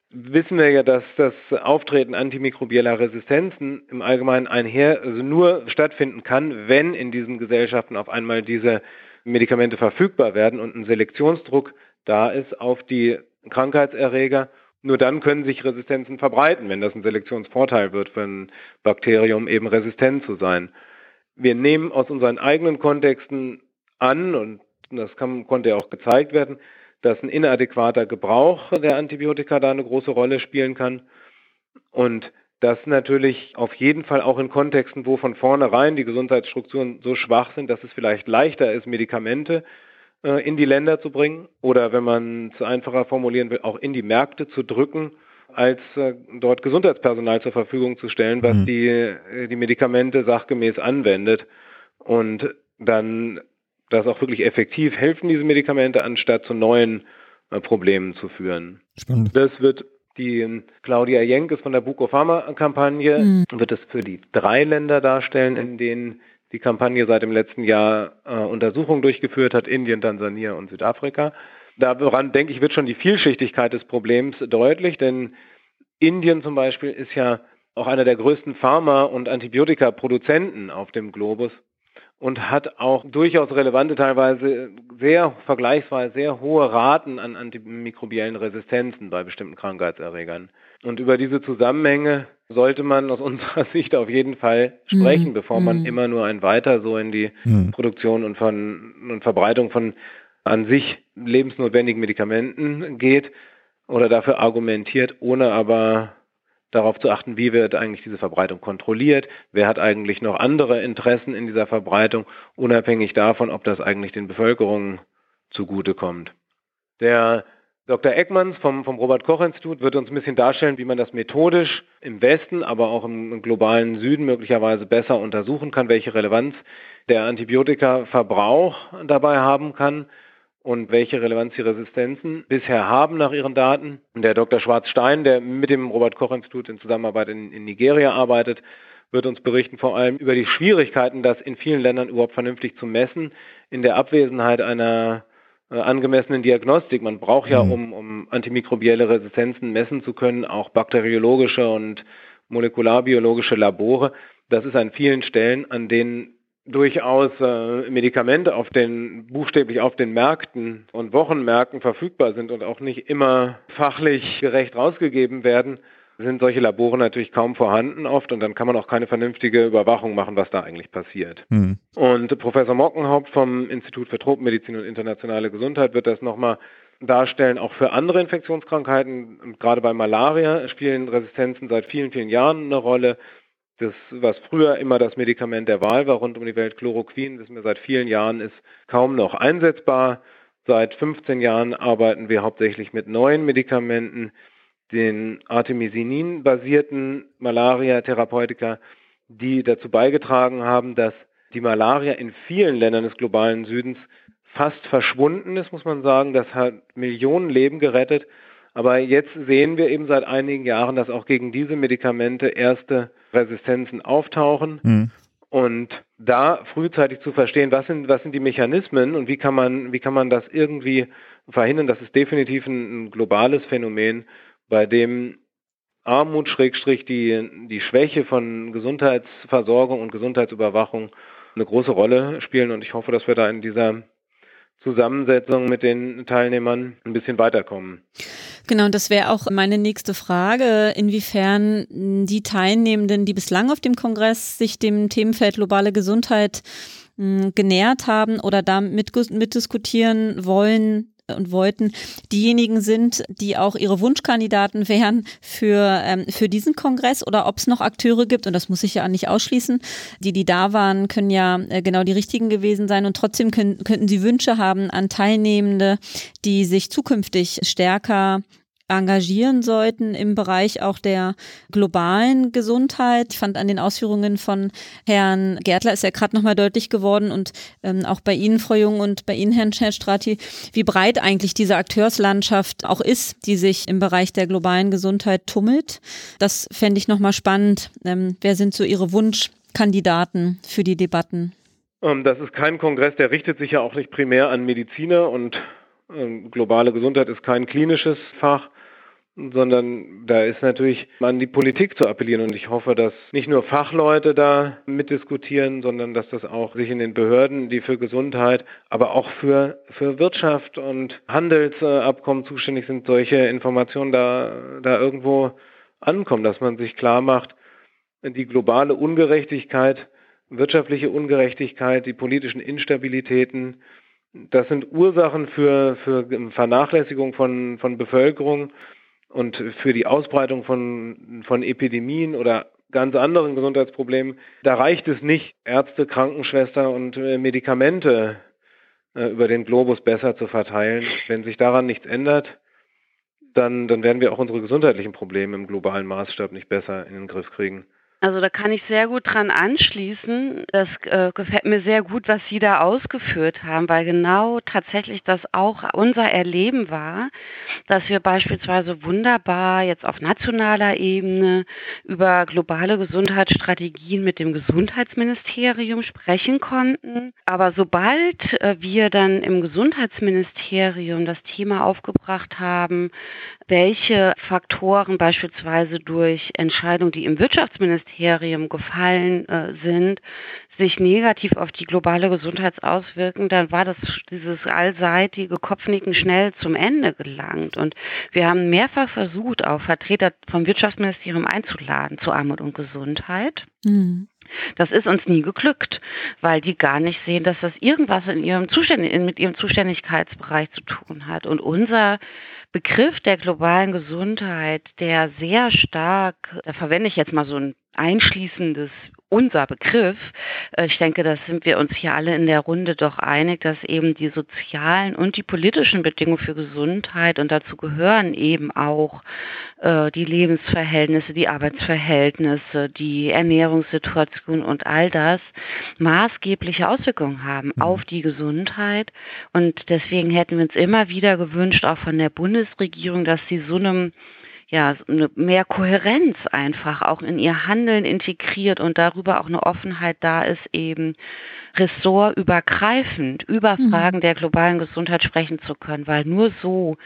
wissen wir ja, dass das Auftreten antimikrobieller Resistenzen im Allgemeinen einher also nur stattfinden kann, wenn in diesen Gesellschaften auf einmal diese Medikamente verfügbar werden und ein Selektionsdruck da ist auf die Krankheitserreger. Nur dann können sich Resistenzen verbreiten, wenn das ein Selektionsvorteil wird für ein Bakterium, eben resistent zu sein. Wir nehmen aus unseren eigenen Kontexten an, und das kann, konnte ja auch gezeigt werden, dass ein inadäquater Gebrauch der Antibiotika da eine große Rolle spielen kann. Und das natürlich auf jeden Fall auch in Kontexten, wo von vornherein die Gesundheitsstrukturen so schwach sind, dass es vielleicht leichter ist, Medikamente äh, in die Länder zu bringen oder wenn man es einfacher formulieren will, auch in die Märkte zu drücken, als äh, dort Gesundheitspersonal zur Verfügung zu stellen, was mhm. die, äh, die Medikamente sachgemäß anwendet und dann das auch wirklich effektiv helfen, diese Medikamente, anstatt zu neuen Problemen zu führen. Spannend. Das wird die Claudia Jenkes von der Buko Pharma Kampagne mhm. wird es für die drei Länder darstellen, in denen die Kampagne seit dem letzten Jahr äh, Untersuchungen durchgeführt hat, Indien, Tansania und Südafrika. Daran, denke ich, wird schon die Vielschichtigkeit des Problems deutlich, denn Indien zum Beispiel ist ja auch einer der größten Pharma- und Antibiotika-Produzenten auf dem Globus und hat auch durchaus relevante, teilweise sehr vergleichsweise sehr hohe Raten an antimikrobiellen Resistenzen bei bestimmten Krankheitserregern. Und über diese Zusammenhänge sollte man aus unserer Sicht auf jeden Fall sprechen, mhm. bevor man mhm. immer nur ein weiter so in die mhm. Produktion und von und Verbreitung von an sich lebensnotwendigen Medikamenten geht oder dafür argumentiert, ohne aber darauf zu achten, wie wird eigentlich diese Verbreitung kontrolliert, wer hat eigentlich noch andere Interessen in dieser Verbreitung, unabhängig davon, ob das eigentlich den Bevölkerungen zugutekommt. Der Dr. Eckmanns vom, vom Robert-Koch-Institut wird uns ein bisschen darstellen, wie man das methodisch im Westen, aber auch im, im globalen Süden möglicherweise besser untersuchen kann, welche Relevanz der Antibiotikaverbrauch dabei haben kann und welche Relevanz die Resistenzen bisher haben nach ihren Daten. Der Dr. Schwarz-Stein, der mit dem Robert-Koch-Institut in Zusammenarbeit in, in Nigeria arbeitet, wird uns berichten vor allem über die Schwierigkeiten, das in vielen Ländern überhaupt vernünftig zu messen, in der Abwesenheit einer äh, angemessenen Diagnostik. Man braucht ja, mhm. um, um antimikrobielle Resistenzen messen zu können, auch bakteriologische und molekularbiologische Labore. Das ist an vielen Stellen, an denen durchaus äh, Medikamente auf den buchstäblich auf den Märkten und Wochenmärkten verfügbar sind und auch nicht immer fachlich gerecht rausgegeben werden, sind solche Labore natürlich kaum vorhanden oft und dann kann man auch keine vernünftige Überwachung machen, was da eigentlich passiert. Mhm. Und Professor Mockenhaupt vom Institut für Tropenmedizin und internationale Gesundheit wird das nochmal darstellen, auch für andere Infektionskrankheiten. Gerade bei Malaria spielen Resistenzen seit vielen, vielen Jahren eine Rolle. Das, was früher immer das Medikament der Wahl war rund um die Welt, Chloroquin, wissen wir seit vielen Jahren, ist kaum noch einsetzbar. Seit 15 Jahren arbeiten wir hauptsächlich mit neuen Medikamenten, den Artemisinin-basierten Malaria-Therapeutika, die dazu beigetragen haben, dass die Malaria in vielen Ländern des globalen Südens fast verschwunden ist, muss man sagen. Das hat Millionen Leben gerettet. Aber jetzt sehen wir eben seit einigen Jahren, dass auch gegen diese Medikamente erste Resistenzen auftauchen. Mhm. Und da frühzeitig zu verstehen, was sind, was sind die Mechanismen und wie kann man, wie kann man das irgendwie verhindern, das ist definitiv ein, ein globales Phänomen, bei dem Armut, Schrägstrich die, die Schwäche von Gesundheitsversorgung und Gesundheitsüberwachung eine große Rolle spielen. Und ich hoffe, dass wir da in dieser Zusammensetzung mit den Teilnehmern ein bisschen weiterkommen. Genau, das wäre auch meine nächste Frage, inwiefern die Teilnehmenden, die bislang auf dem Kongress sich dem Themenfeld globale Gesundheit mh, genähert haben oder da mitdiskutieren wollen, und wollten, diejenigen sind, die auch ihre Wunschkandidaten wären für, ähm, für diesen Kongress oder ob es noch Akteure gibt, und das muss ich ja nicht ausschließen, die, die da waren, können ja äh, genau die richtigen gewesen sein und trotzdem können, könnten sie Wünsche haben an Teilnehmende, die sich zukünftig stärker engagieren sollten im Bereich auch der globalen Gesundheit. Ich fand an den Ausführungen von Herrn Gärtler ist ja gerade nochmal deutlich geworden und ähm, auch bei Ihnen, Frau Jung, und bei Ihnen, Herrn Strati, wie breit eigentlich diese Akteurslandschaft auch ist, die sich im Bereich der globalen Gesundheit tummelt. Das fände ich nochmal spannend. Ähm, wer sind so Ihre Wunschkandidaten für die Debatten? Ähm, das ist kein Kongress, der richtet sich ja auch nicht primär an Mediziner und ähm, globale Gesundheit ist kein klinisches Fach sondern da ist natürlich an die Politik zu appellieren. Und ich hoffe, dass nicht nur Fachleute da mitdiskutieren, sondern dass das auch sich in den Behörden, die für Gesundheit, aber auch für, für Wirtschaft und Handelsabkommen zuständig sind, solche Informationen da, da irgendwo ankommen, dass man sich klar macht, die globale Ungerechtigkeit, wirtschaftliche Ungerechtigkeit, die politischen Instabilitäten, das sind Ursachen für, für Vernachlässigung von, von Bevölkerung und für die Ausbreitung von, von Epidemien oder ganz anderen Gesundheitsproblemen, da reicht es nicht, Ärzte, Krankenschwester und äh, Medikamente äh, über den Globus besser zu verteilen. Wenn sich daran nichts ändert, dann, dann werden wir auch unsere gesundheitlichen Probleme im globalen Maßstab nicht besser in den Griff kriegen. Also da kann ich sehr gut dran anschließen. Das äh, gefällt mir sehr gut, was Sie da ausgeführt haben, weil genau tatsächlich das auch unser Erleben war, dass wir beispielsweise wunderbar jetzt auf nationaler Ebene über globale Gesundheitsstrategien mit dem Gesundheitsministerium sprechen konnten. Aber sobald äh, wir dann im Gesundheitsministerium das Thema aufgebracht haben, welche Faktoren beispielsweise durch Entscheidungen, die im Wirtschaftsministerium gefallen äh, sind, sich negativ auf die globale Gesundheit auswirken, dann war das dieses allseitige Kopfnicken schnell zum Ende gelangt. Und wir haben mehrfach versucht, auch Vertreter vom Wirtschaftsministerium einzuladen zu Armut und Gesundheit. Mhm. Das ist uns nie geglückt, weil die gar nicht sehen, dass das irgendwas in ihrem Zuständ mit ihrem Zuständigkeitsbereich zu tun hat. Und unser Begriff der globalen Gesundheit, der sehr stark, da verwende ich jetzt mal so ein einschließendes unser Begriff. Äh, ich denke, da sind wir uns hier alle in der Runde doch einig, dass eben die sozialen und die politischen Bedingungen für Gesundheit und dazu gehören eben auch äh, die Lebensverhältnisse, die Arbeitsverhältnisse, die Ernährungssituation und all das maßgebliche Auswirkungen haben mhm. auf die Gesundheit. Und deswegen hätten wir uns immer wieder gewünscht, auch von der Bundesregierung, dass sie so einem ja, mehr Kohärenz einfach auch in ihr Handeln integriert und darüber auch eine Offenheit da ist, eben ressortübergreifend über mhm. Fragen der globalen Gesundheit sprechen zu können, weil nur so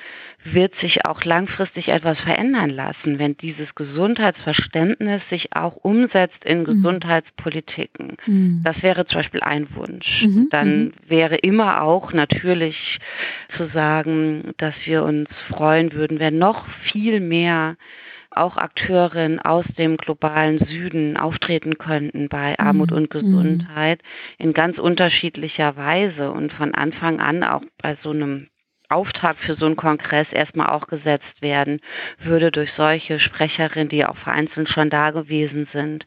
wird sich auch langfristig etwas verändern lassen, wenn dieses Gesundheitsverständnis sich auch umsetzt in mhm. Gesundheitspolitiken. Mhm. Das wäre zum Beispiel ein Wunsch. Mhm. Dann mhm. wäre immer auch natürlich zu sagen, dass wir uns freuen würden, wenn noch viel mehr auch Akteurinnen aus dem globalen Süden auftreten könnten bei Armut mhm. und Gesundheit in ganz unterschiedlicher Weise und von Anfang an auch bei so einem Auftrag für so einen Kongress erstmal auch gesetzt werden würde durch solche Sprecherinnen, die auch vereinzelt schon da gewesen sind,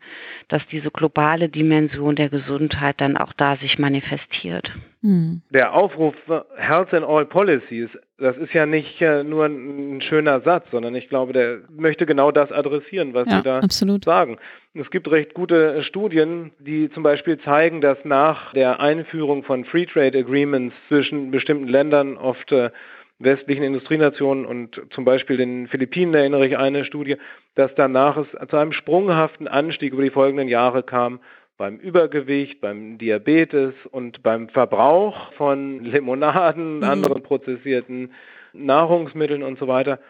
dass diese globale Dimension der Gesundheit dann auch da sich manifestiert. Hm. Der Aufruf Health in All Policies, das ist ja nicht äh, nur ein schöner Satz, sondern ich glaube, der möchte genau das adressieren, was ja, Sie da absolut. sagen. Es gibt recht gute Studien, die zum Beispiel zeigen, dass nach der Einführung von Free Trade Agreements zwischen bestimmten Ländern, oft äh, westlichen Industrienationen und zum Beispiel den Philippinen erinnere ich eine Studie, dass danach es zu einem sprunghaften Anstieg über die folgenden Jahre kam beim Übergewicht, beim Diabetes und beim Verbrauch von Limonaden, mhm. anderen prozessierten Nahrungsmitteln und so weiter.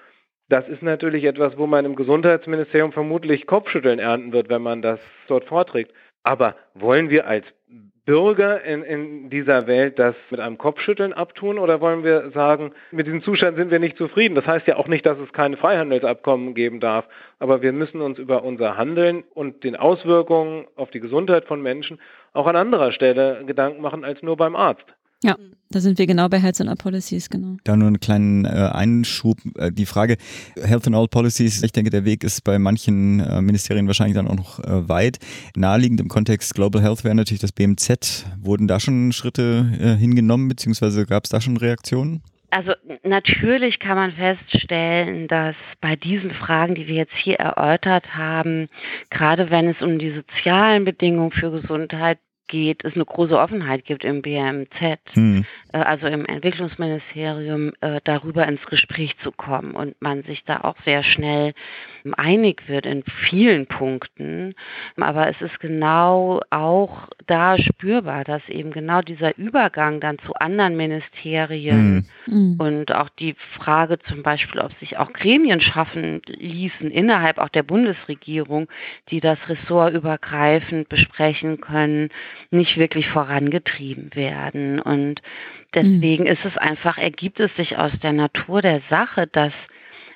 Das ist natürlich etwas, wo man im Gesundheitsministerium vermutlich Kopfschütteln ernten wird, wenn man das dort vorträgt. Aber wollen wir als Bürger in, in dieser Welt das mit einem Kopfschütteln abtun oder wollen wir sagen, mit diesem Zustand sind wir nicht zufrieden? Das heißt ja auch nicht, dass es keine Freihandelsabkommen geben darf, aber wir müssen uns über unser Handeln und den Auswirkungen auf die Gesundheit von Menschen auch an anderer Stelle Gedanken machen als nur beim Arzt. Ja, da sind wir genau bei Health and All Policies, genau. Da nur einen kleinen äh, Einschub. Äh, die Frage Health and All Policies, ich denke, der Weg ist bei manchen äh, Ministerien wahrscheinlich dann auch noch äh, weit. Naheliegend im Kontext Global Health wäre natürlich das BMZ. Wurden da schon Schritte äh, hingenommen, beziehungsweise gab es da schon Reaktionen? Also natürlich kann man feststellen, dass bei diesen Fragen, die wir jetzt hier erörtert haben, gerade wenn es um die sozialen Bedingungen für Gesundheit geht, es eine große Offenheit gibt im BMZ, hm. äh, also im Entwicklungsministerium, äh, darüber ins Gespräch zu kommen und man sich da auch sehr schnell einig wird in vielen Punkten. Aber es ist genau auch da spürbar, dass eben genau dieser Übergang dann zu anderen Ministerien hm. und auch die Frage zum Beispiel, ob sich auch Gremien schaffen ließen innerhalb auch der Bundesregierung, die das ressortübergreifend besprechen können, nicht wirklich vorangetrieben werden. Und deswegen mhm. ist es einfach, ergibt es sich aus der Natur der Sache, dass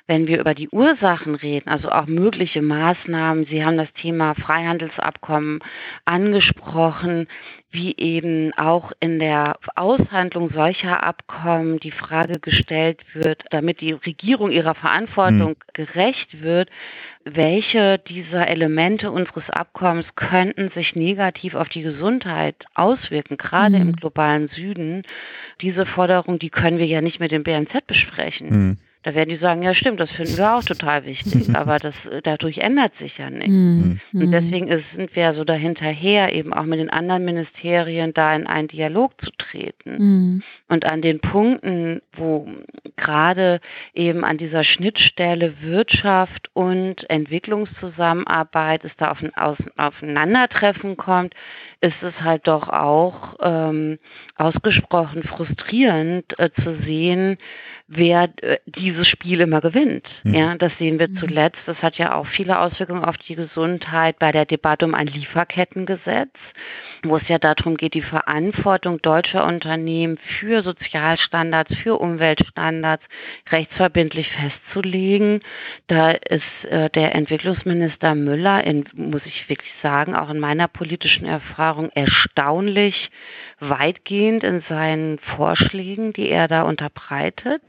wenn wir über die Ursachen reden, also auch mögliche Maßnahmen, Sie haben das Thema Freihandelsabkommen angesprochen, wie eben auch in der Aushandlung solcher Abkommen die Frage gestellt wird, damit die Regierung ihrer Verantwortung mhm. gerecht wird, welche dieser Elemente unseres Abkommens könnten sich negativ auf die Gesundheit auswirken, gerade mhm. im globalen Süden. Diese Forderung, die können wir ja nicht mit dem BNZ besprechen. Mhm. Da werden die sagen, ja stimmt, das finden wir auch total wichtig, aber das dadurch ändert sich ja nichts. Mhm. Und mhm. deswegen ist, sind wir so dahinterher, eben auch mit den anderen Ministerien da in einen Dialog zu treten. Mhm. Und an den Punkten, wo gerade eben an dieser Schnittstelle Wirtschaft und Entwicklungszusammenarbeit es da auf ein Aufeinandertreffen kommt, ist es halt doch auch ähm, ausgesprochen frustrierend äh, zu sehen, wer äh, dieses Spiel immer gewinnt. Mhm. Ja, das sehen wir mhm. zuletzt. Das hat ja auch viele Auswirkungen auf die Gesundheit bei der Debatte um ein Lieferkettengesetz, wo es ja darum geht, die Verantwortung deutscher Unternehmen für Sozialstandards, für Umweltstandards rechtsverbindlich festzulegen. Da ist äh, der Entwicklungsminister Müller, in, muss ich wirklich sagen, auch in meiner politischen Erfahrung erstaunlich weitgehend in seinen Vorschlägen, die er da unterbreitet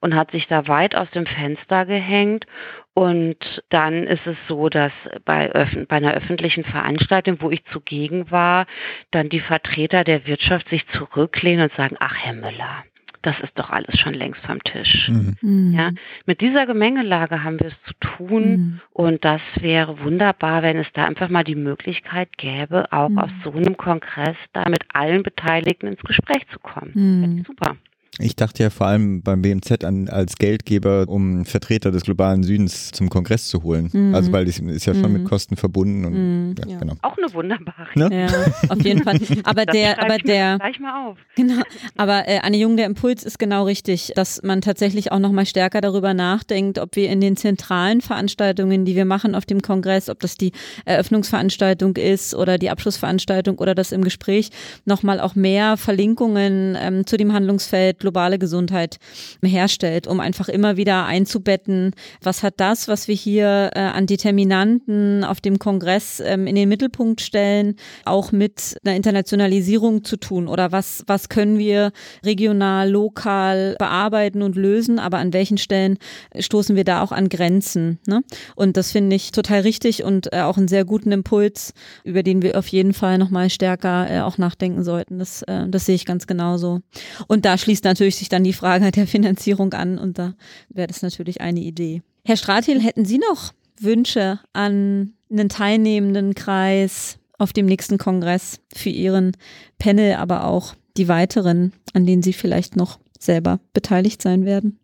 und hat sich da weit aus dem Fenster gehängt. Und dann ist es so, dass bei, bei einer öffentlichen Veranstaltung, wo ich zugegen war, dann die Vertreter der Wirtschaft sich zurücklehnen und sagen, ach Herr Müller, das ist doch alles schon längst vom Tisch. Mhm. mhm. Ja, mit dieser Gemengelage haben wir es zu tun mhm. und das wäre wunderbar, wenn es da einfach mal die Möglichkeit gäbe, auch mhm. aus so einem Kongress da mit allen Beteiligten ins Gespräch zu kommen. Mhm. Super. Ich dachte ja vor allem beim BMZ an, als Geldgeber, um Vertreter des globalen Südens zum Kongress zu holen. Mhm. Also weil das ist ja schon mhm. mit Kosten verbunden und mhm. ja, ja. Genau. Auch eine wunderbare. Ne? Ja, auf jeden Fall. Aber das der, aber der. Gleich mal auf. Genau. Aber äh, Anne Jung, der Impuls ist genau richtig, dass man tatsächlich auch noch mal stärker darüber nachdenkt, ob wir in den zentralen Veranstaltungen, die wir machen auf dem Kongress, ob das die Eröffnungsveranstaltung ist oder die Abschlussveranstaltung oder das im Gespräch, noch mal auch mehr Verlinkungen ähm, zu dem Handlungsfeld globale Gesundheit herstellt, um einfach immer wieder einzubetten, was hat das, was wir hier äh, an Determinanten auf dem Kongress ähm, in den Mittelpunkt stellen, auch mit einer Internationalisierung zu tun oder was, was können wir regional, lokal bearbeiten und lösen, aber an welchen Stellen stoßen wir da auch an Grenzen. Ne? Und das finde ich total richtig und äh, auch einen sehr guten Impuls, über den wir auf jeden Fall nochmal stärker äh, auch nachdenken sollten. Das, äh, das sehe ich ganz genauso. Und da schließt natürlich sich dann die Frage der Finanzierung an und da wäre das natürlich eine Idee. Herr Stratil, hätten Sie noch Wünsche an einen teilnehmenden Kreis auf dem nächsten Kongress für Ihren Panel, aber auch die weiteren, an denen Sie vielleicht noch selber beteiligt sein werden?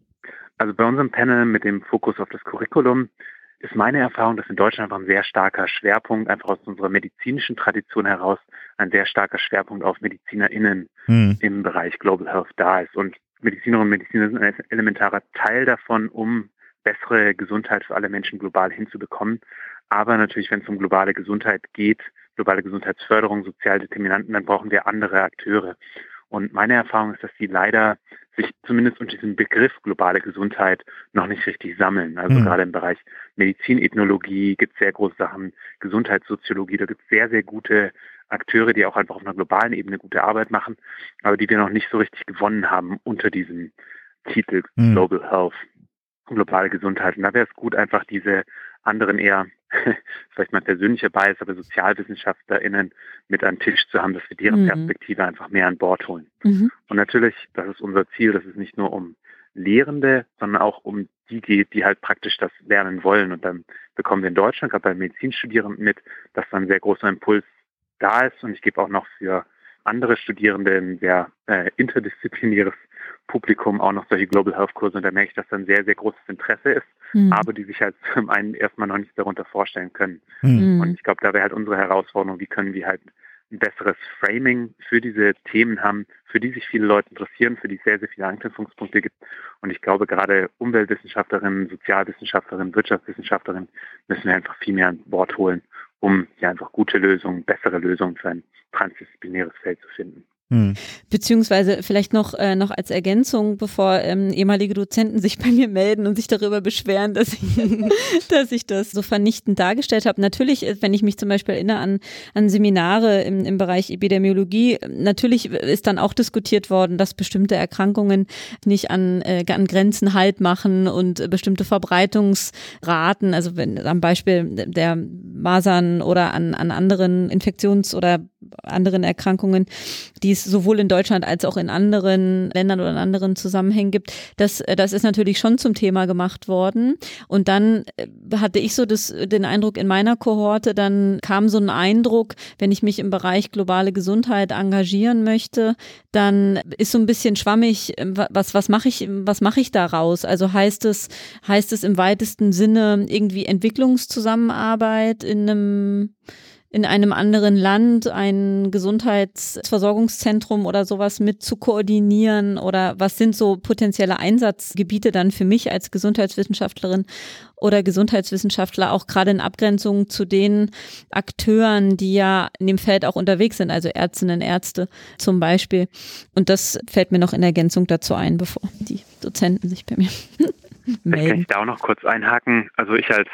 Also bei unserem Panel mit dem Fokus auf das Curriculum ist meine Erfahrung, dass in Deutschland einfach ein sehr starker Schwerpunkt, einfach aus unserer medizinischen Tradition heraus, ein sehr starker Schwerpunkt auf MedizinerInnen hm. im Bereich Global Health da ist. Und Medizinerinnen und Mediziner sind ein elementarer Teil davon, um bessere Gesundheit für alle Menschen global hinzubekommen. Aber natürlich, wenn es um globale Gesundheit geht, globale Gesundheitsförderung, Sozialdeterminanten, dann brauchen wir andere Akteure. Und meine Erfahrung ist, dass die leider sich zumindest unter diesem Begriff globale Gesundheit noch nicht richtig sammeln. Also mhm. gerade im Bereich Medizinethnologie gibt es sehr große Sachen, Gesundheitssoziologie, da gibt es sehr, sehr gute Akteure, die auch einfach auf einer globalen Ebene gute Arbeit machen, aber die wir noch nicht so richtig gewonnen haben unter diesem Titel mhm. Global Health, globale Gesundheit. Und da wäre es gut, einfach diese anderen eher, vielleicht mal persönlicher Bias, aber SozialwissenschaftlerInnen mit an den Tisch zu haben, dass wir deren mhm. Perspektive einfach mehr an Bord holen. Mhm. Und natürlich, das ist unser Ziel, dass es nicht nur um Lehrende, sondern auch um die geht, die halt praktisch das lernen wollen. Und dann bekommen wir in Deutschland, gerade bei Medizinstudierenden mit, dass dann ein sehr großer Impuls da ist. Und ich gebe auch noch für andere Studierende ein sehr äh, interdisziplinäres Publikum auch noch solche Global Health Kurse und da merke ich, dass da ein sehr, sehr großes Interesse ist, mhm. aber die sich halt zum einen erstmal noch nichts darunter vorstellen können. Mhm. Und ich glaube, da wäre halt unsere Herausforderung, wie können wir halt ein besseres Framing für diese Themen haben, für die sich viele Leute interessieren, für die es sehr, sehr viele Anknüpfungspunkte gibt. Und ich glaube, gerade Umweltwissenschaftlerinnen, Sozialwissenschaftlerinnen, Wirtschaftswissenschaftlerinnen müssen wir einfach viel mehr an Bord holen, um ja einfach gute Lösungen, bessere Lösungen für ein transdisziplinäres Feld zu finden. Hm. Beziehungsweise vielleicht noch, äh, noch als Ergänzung, bevor ähm, ehemalige Dozenten sich bei mir melden und sich darüber beschweren, dass ich, dass ich das so vernichtend dargestellt habe. Natürlich, äh, wenn ich mich zum Beispiel erinnere an, an Seminare im, im Bereich Epidemiologie, natürlich ist dann auch diskutiert worden, dass bestimmte Erkrankungen nicht an, äh, an Grenzen halt machen und bestimmte Verbreitungsraten, also wenn am Beispiel der Masern oder an, an anderen Infektions- oder anderen Erkrankungen, die es sowohl in Deutschland als auch in anderen Ländern oder in anderen Zusammenhängen gibt. Das, äh, das ist natürlich schon zum Thema gemacht worden. Und dann äh, hatte ich so das, den Eindruck in meiner Kohorte, dann kam so ein Eindruck, wenn ich mich im Bereich globale Gesundheit engagieren möchte, dann ist so ein bisschen schwammig, äh, was, was mache ich, was mache ich daraus? Also heißt es, heißt es im weitesten Sinne irgendwie Entwicklungszusammenarbeit in einem in einem anderen Land ein Gesundheitsversorgungszentrum oder sowas mit zu koordinieren oder was sind so potenzielle Einsatzgebiete dann für mich als Gesundheitswissenschaftlerin oder Gesundheitswissenschaftler auch gerade in Abgrenzung zu den Akteuren, die ja in dem Feld auch unterwegs sind, also Ärztinnen, Ärzte zum Beispiel. Und das fällt mir noch in Ergänzung dazu ein, bevor die Dozenten sich bei mir Vielleicht kann ich da auch noch kurz einhaken. Also ich als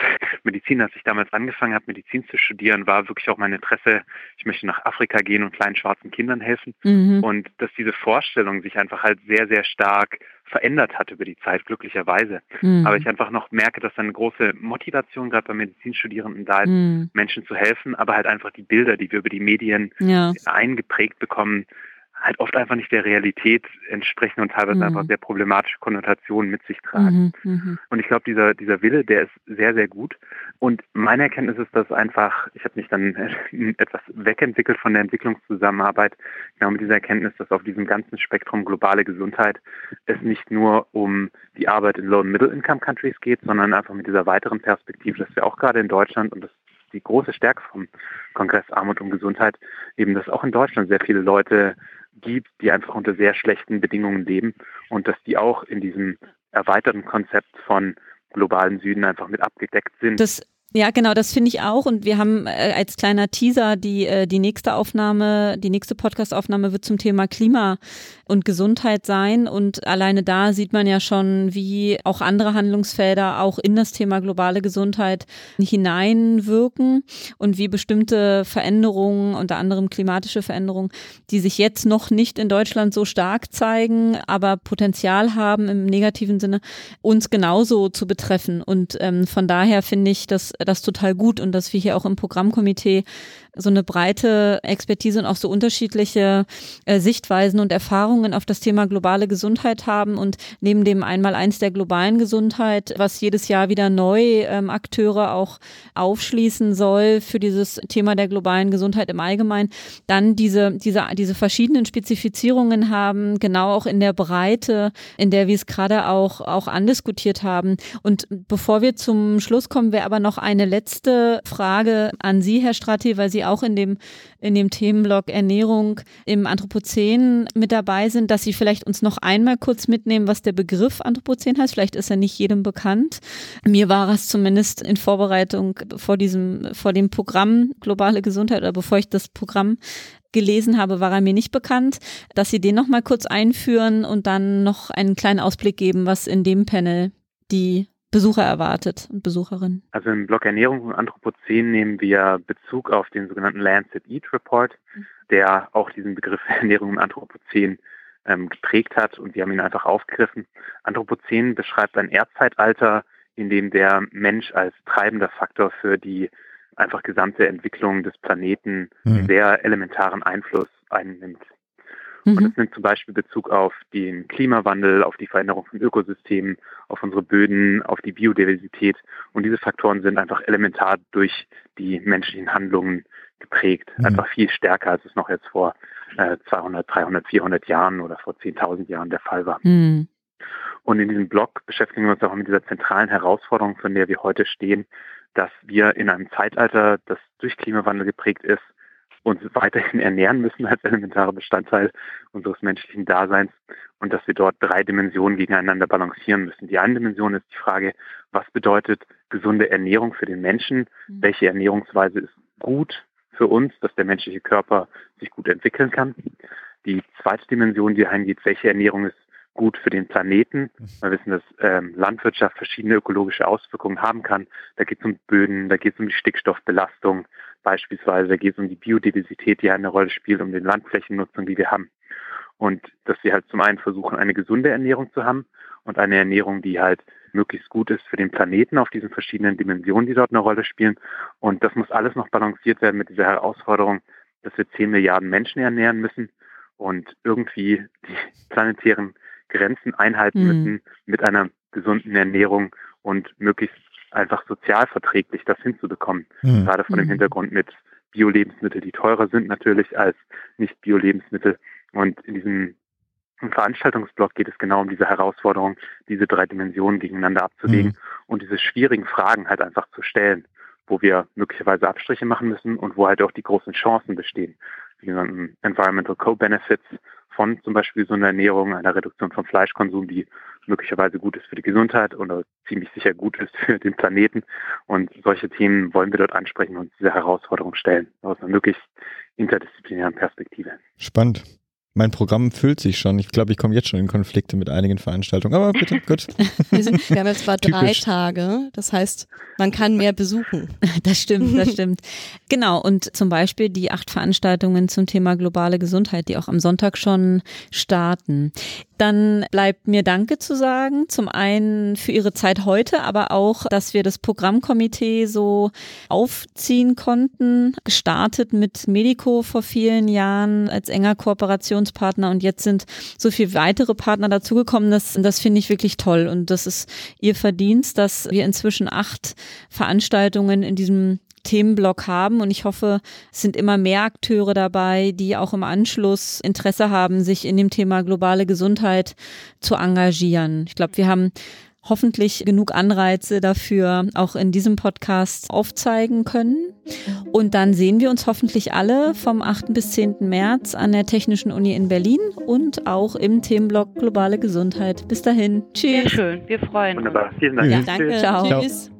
Mediziner, als ich damals angefangen habe, Medizin zu studieren, war wirklich auch mein Interesse, ich möchte nach Afrika gehen und kleinen schwarzen Kindern helfen. Mhm. Und dass diese Vorstellung sich einfach halt sehr, sehr stark verändert hat über die Zeit, glücklicherweise. Mhm. Aber ich einfach noch merke, dass da eine große Motivation gerade bei Medizinstudierenden da ist, mhm. Menschen zu helfen, aber halt einfach die Bilder, die wir über die Medien ja. eingeprägt bekommen, halt oft einfach nicht der Realität entsprechen und teilweise mhm. einfach sehr problematische Konnotationen mit sich tragen. Mhm, mhm. Und ich glaube, dieser, dieser Wille, der ist sehr, sehr gut. Und meine Erkenntnis ist, dass einfach, ich habe mich dann etwas wegentwickelt von der Entwicklungszusammenarbeit, genau mit dieser Erkenntnis, dass auf diesem ganzen Spektrum globale Gesundheit es nicht nur um die Arbeit in Low- und Middle-Income-Countries geht, sondern einfach mit dieser weiteren Perspektive, dass wir auch gerade in Deutschland, und das die große Stärke vom Kongress Armut und Gesundheit, eben, dass auch in Deutschland sehr viele Leute gibt, die einfach unter sehr schlechten Bedingungen leben und dass die auch in diesem erweiterten Konzept von globalen Süden einfach mit abgedeckt sind. Das ja, genau, das finde ich auch. Und wir haben äh, als kleiner Teaser die, äh, die nächste Aufnahme, die nächste Podcast-Aufnahme wird zum Thema Klima und Gesundheit sein. Und alleine da sieht man ja schon, wie auch andere Handlungsfelder auch in das Thema globale Gesundheit hineinwirken und wie bestimmte Veränderungen, unter anderem klimatische Veränderungen, die sich jetzt noch nicht in Deutschland so stark zeigen, aber Potenzial haben im negativen Sinne, uns genauso zu betreffen. Und ähm, von daher finde ich, dass das total gut und dass wir hier auch im Programmkomitee so eine breite Expertise und auch so unterschiedliche äh, Sichtweisen und Erfahrungen auf das Thema globale Gesundheit haben und neben dem einmal eins der globalen Gesundheit, was jedes Jahr wieder neu ähm, Akteure auch aufschließen soll für dieses Thema der globalen Gesundheit im Allgemeinen, dann diese, diese, diese verschiedenen Spezifizierungen haben, genau auch in der Breite, in der wir es gerade auch, auch andiskutiert haben. Und bevor wir zum Schluss kommen, wäre aber noch eine letzte Frage an Sie, Herr Strati, weil Sie auch in dem, in dem Themenblock Ernährung im Anthropozän mit dabei sind, dass Sie vielleicht uns noch einmal kurz mitnehmen, was der Begriff Anthropozän heißt. Vielleicht ist er nicht jedem bekannt. Mir war es zumindest in Vorbereitung vor diesem, vor dem Programm Globale Gesundheit oder bevor ich das Programm gelesen habe, war er mir nicht bekannt, dass Sie den noch mal kurz einführen und dann noch einen kleinen Ausblick geben, was in dem Panel die Besucher erwartet und Besucherinnen? Also im Blog Ernährung und Anthropozän nehmen wir Bezug auf den sogenannten Lancet Eat Report, mhm. der auch diesen Begriff Ernährung und Anthropozän ähm, geprägt hat und wir haben ihn einfach aufgegriffen. Anthropozän beschreibt ein Erdzeitalter, in dem der Mensch als treibender Faktor für die einfach gesamte Entwicklung des Planeten mhm. sehr elementaren Einfluss einnimmt. Mhm. Und das nimmt zum Beispiel Bezug auf den Klimawandel, auf die Veränderung von Ökosystemen, auf unsere Böden, auf die Biodiversität. Und diese Faktoren sind einfach elementar durch die menschlichen Handlungen geprägt. Mhm. Einfach viel stärker, als es noch jetzt vor äh, 200, 300, 400 Jahren oder vor 10.000 Jahren der Fall war. Mhm. Und in diesem Blog beschäftigen wir uns auch mit dieser zentralen Herausforderung, von der wir heute stehen, dass wir in einem Zeitalter, das durch Klimawandel geprägt ist, uns weiterhin ernähren müssen als elementarer Bestandteil unseres menschlichen Daseins und dass wir dort drei Dimensionen gegeneinander balancieren müssen. Die eine Dimension ist die Frage, was bedeutet gesunde Ernährung für den Menschen? Mhm. Welche Ernährungsweise ist gut für uns, dass der menschliche Körper sich gut entwickeln kann? Die zweite Dimension, die eingeht, welche Ernährung ist gut für den Planeten. Wir wissen, dass ähm, Landwirtschaft verschiedene ökologische Auswirkungen haben kann. Da geht es um Böden, da geht es um die Stickstoffbelastung beispielsweise, da geht es um die Biodiversität, die eine Rolle spielt, um die Landflächennutzung, die wir haben. Und dass wir halt zum einen versuchen, eine gesunde Ernährung zu haben und eine Ernährung, die halt möglichst gut ist für den Planeten auf diesen verschiedenen Dimensionen, die dort eine Rolle spielen. Und das muss alles noch balanciert werden mit dieser Herausforderung, dass wir 10 Milliarden Menschen ernähren müssen und irgendwie die planetären Grenzen einhalten mhm. müssen mit einer gesunden Ernährung und möglichst einfach sozial verträglich das hinzubekommen. Mhm. Gerade vor dem mhm. Hintergrund mit Bio-Lebensmittel, die teurer sind natürlich als nicht Bio-Lebensmittel. Und in diesem Veranstaltungsblock geht es genau um diese Herausforderung, diese drei Dimensionen gegeneinander abzuwägen mhm. und diese schwierigen Fragen halt einfach zu stellen, wo wir möglicherweise Abstriche machen müssen und wo halt auch die großen Chancen bestehen. Die genannten Environmental Co-Benefits von zum Beispiel gesunder Ernährung, einer Reduktion von Fleischkonsum, die möglicherweise gut ist für die Gesundheit oder ziemlich sicher gut ist für den Planeten. Und solche Themen wollen wir dort ansprechen und diese Herausforderung stellen aus einer möglichst interdisziplinären Perspektive. Spannend. Mein Programm füllt sich schon. Ich glaube, ich komme jetzt schon in Konflikte mit einigen Veranstaltungen. Aber bitte, gut. Wir, sind, wir haben jetzt zwar drei Tage. Das heißt, man kann mehr besuchen. Das stimmt, das stimmt. Genau. Und zum Beispiel die acht Veranstaltungen zum Thema globale Gesundheit, die auch am Sonntag schon starten. Dann bleibt mir Danke zu sagen. Zum einen für Ihre Zeit heute, aber auch, dass wir das Programmkomitee so aufziehen konnten. Gestartet mit Medico vor vielen Jahren als enger Kooperationspartner und jetzt sind so viele weitere Partner dazugekommen. Das, das finde ich wirklich toll und das ist Ihr Verdienst, dass wir inzwischen acht Veranstaltungen in diesem Themenblock haben und ich hoffe, es sind immer mehr Akteure dabei, die auch im Anschluss Interesse haben, sich in dem Thema globale Gesundheit zu engagieren. Ich glaube, wir haben hoffentlich genug Anreize dafür auch in diesem Podcast aufzeigen können. Und dann sehen wir uns hoffentlich alle vom 8. bis 10. März an der Technischen Uni in Berlin und auch im Themenblock Globale Gesundheit. Bis dahin. Tschüss. Sehr schön. Wir freuen uns. Wunderbar. Vielen Dank. Ja, danke. Ciao. Tschüss.